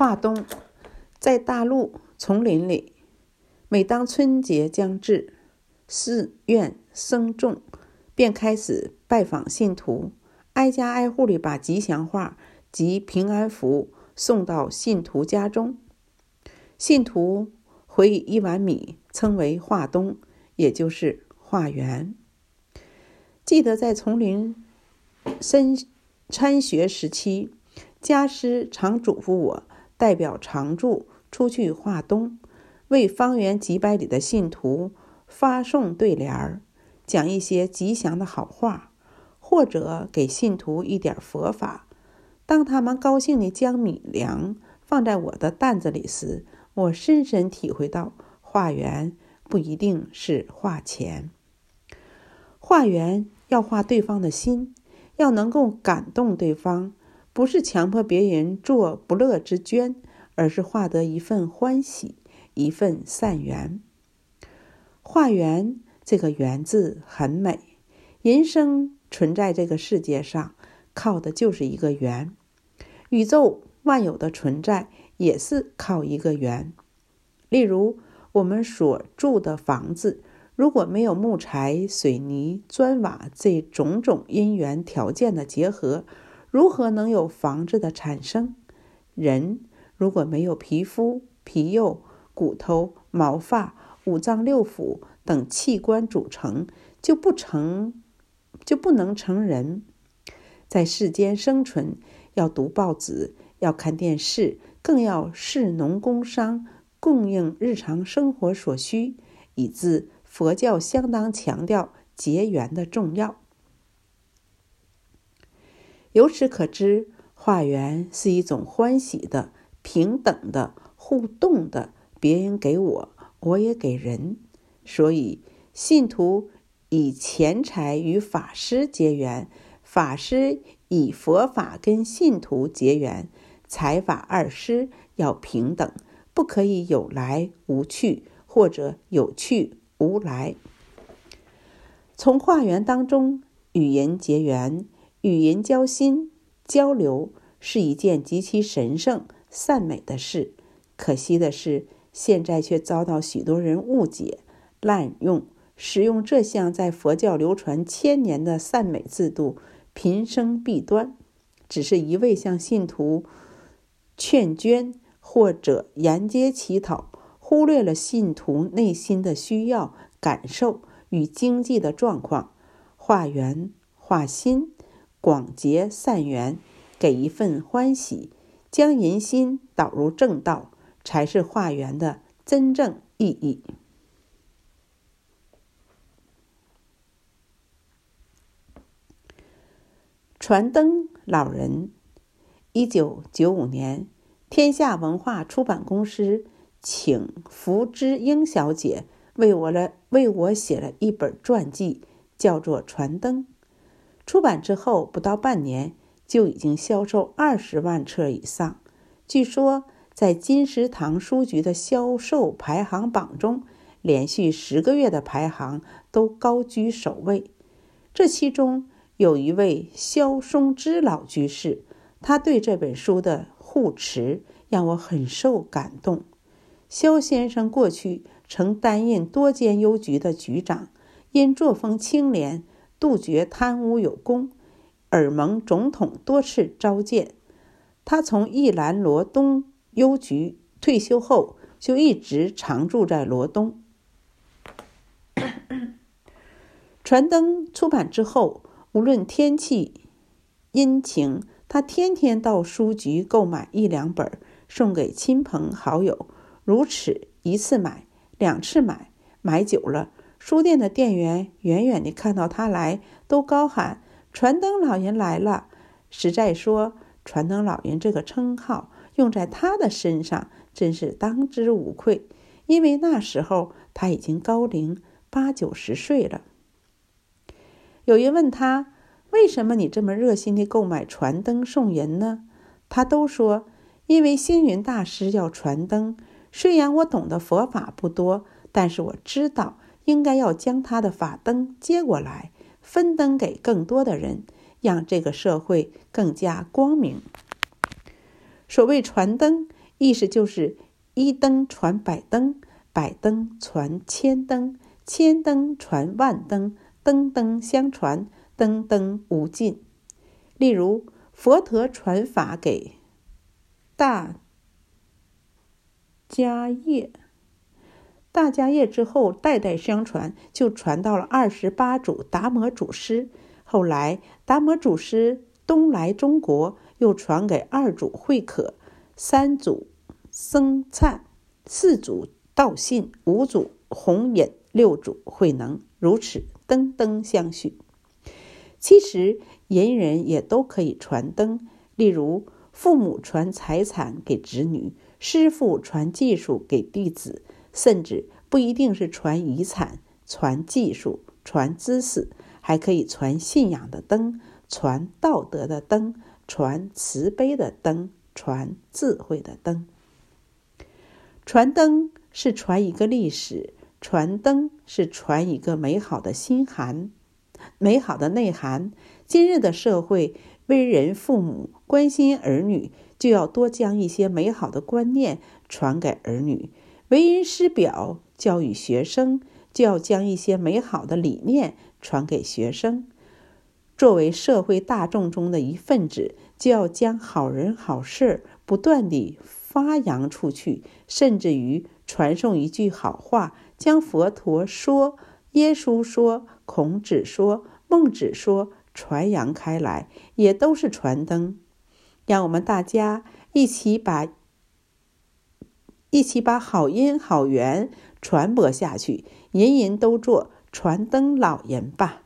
华东，在大陆丛林里，每当春节将至，寺院僧众便开始拜访信徒，挨家挨户的把吉祥话及平安符送到信徒家中。信徒回以一碗米，称为华东，也就是化缘。记得在丛林深参学时期，家师常嘱咐我代表常住出去化东，为方圆几百里的信徒发送对联儿，讲一些吉祥的好话，或者给信徒一点佛法。当他们高兴地将米粮放在我的担子里时，我深深体会到，化缘不一定是化钱，化缘。要化对方的心，要能够感动对方，不是强迫别人做不乐之捐，而是化得一份欢喜，一份善缘。化缘这个缘字很美，人生存在这个世界上，靠的就是一个缘。宇宙万有的存在也是靠一个缘。例如我们所住的房子。如果没有木材、水泥、砖瓦这种种因缘条件的结合，如何能有房子的产生？人如果没有皮肤、皮肉、骨头、毛发、五脏六腑等器官组成，就不成，就不能成人。在世间生存，要读报纸，要看电视，更要士农工商，供应日常生活所需，以致。佛教相当强调结缘的重要，由此可知，化缘是一种欢喜的、平等的、互动的，别人给我，我也给人。所以，信徒以钱财与法师结缘，法师以佛法跟信徒结缘，财法二师要平等，不可以有来无去，或者有去。无来，从化缘当中与人结缘，与人交心交流，是一件极其神圣善美的事。可惜的是，现在却遭到许多人误解、滥用，使用这项在佛教流传千年的善美制度，频生弊端。只是一味向信徒劝捐或者沿街乞讨。忽略了信徒内心的需要、感受与经济的状况，化缘化心，广结善缘，给一份欢喜，将人心导入正道，才是化缘的真正意义。传灯老人，一九九五年，天下文化出版公司。请福之英小姐为我了为我写了一本传记，叫做《传灯》。出版之后不到半年，就已经销售二十万册以上。据说在金石堂书局的销售排行榜中，连续十个月的排行都高居首位。这其中有一位萧松之老居士，他对这本书的护持让我很受感动。萧先生过去曾担任多间邮局的局长，因作风清廉、杜绝贪污有功，耳蒙总统多次召见。他从宜兰罗东邮局退休后，就一直常住在罗东。传灯出版之后，无论天气阴晴，他天天到书局购买一两本，送给亲朋好友。如此一次买，两次买，买久了，书店的店员远远地看到他来，都高喊“传灯老人来了”。实在说，“传灯老人”这个称号用在他的身上，真是当之无愧。因为那时候他已经高龄八九十岁了。有人问他：“为什么你这么热心地购买传灯送人呢？”他都说：“因为星云大师要传灯。”虽然我懂得佛法不多，但是我知道应该要将他的法灯接过来，分灯给更多的人，让这个社会更加光明。所谓传灯，意思就是一灯传百灯，百灯传千灯，千灯传万灯，灯灯相传，灯灯无尽。例如，佛陀传法给大迦叶。大迦叶之后，代代相传，就传到了二十八祖达摩祖师。后来，达摩祖师东来中国，又传给二祖慧可、三祖僧璨、四祖道信、五祖弘忍、六祖慧能，如此灯灯相续。其实，人人也都可以传灯，例如父母传财产给子女，师父传技术给弟子。甚至不一定是传遗产、传技术、传知识，还可以传信仰的灯、传道德的灯、传慈悲的灯、传智慧的灯。传灯是传一个历史，传灯是传一个美好的心涵、美好的内涵。今日的社会，为人父母关心儿女，就要多将一些美好的观念传给儿女。为人师表，教育学生，就要将一些美好的理念传给学生。作为社会大众中的一份子，就要将好人好事不断地发扬出去，甚至于传颂一句好话，将佛陀说、耶稣说、孔子说、孟子说传扬开来，也都是传灯。让我们大家一起把。一起把好音好缘传播下去，人人都做传灯老人吧。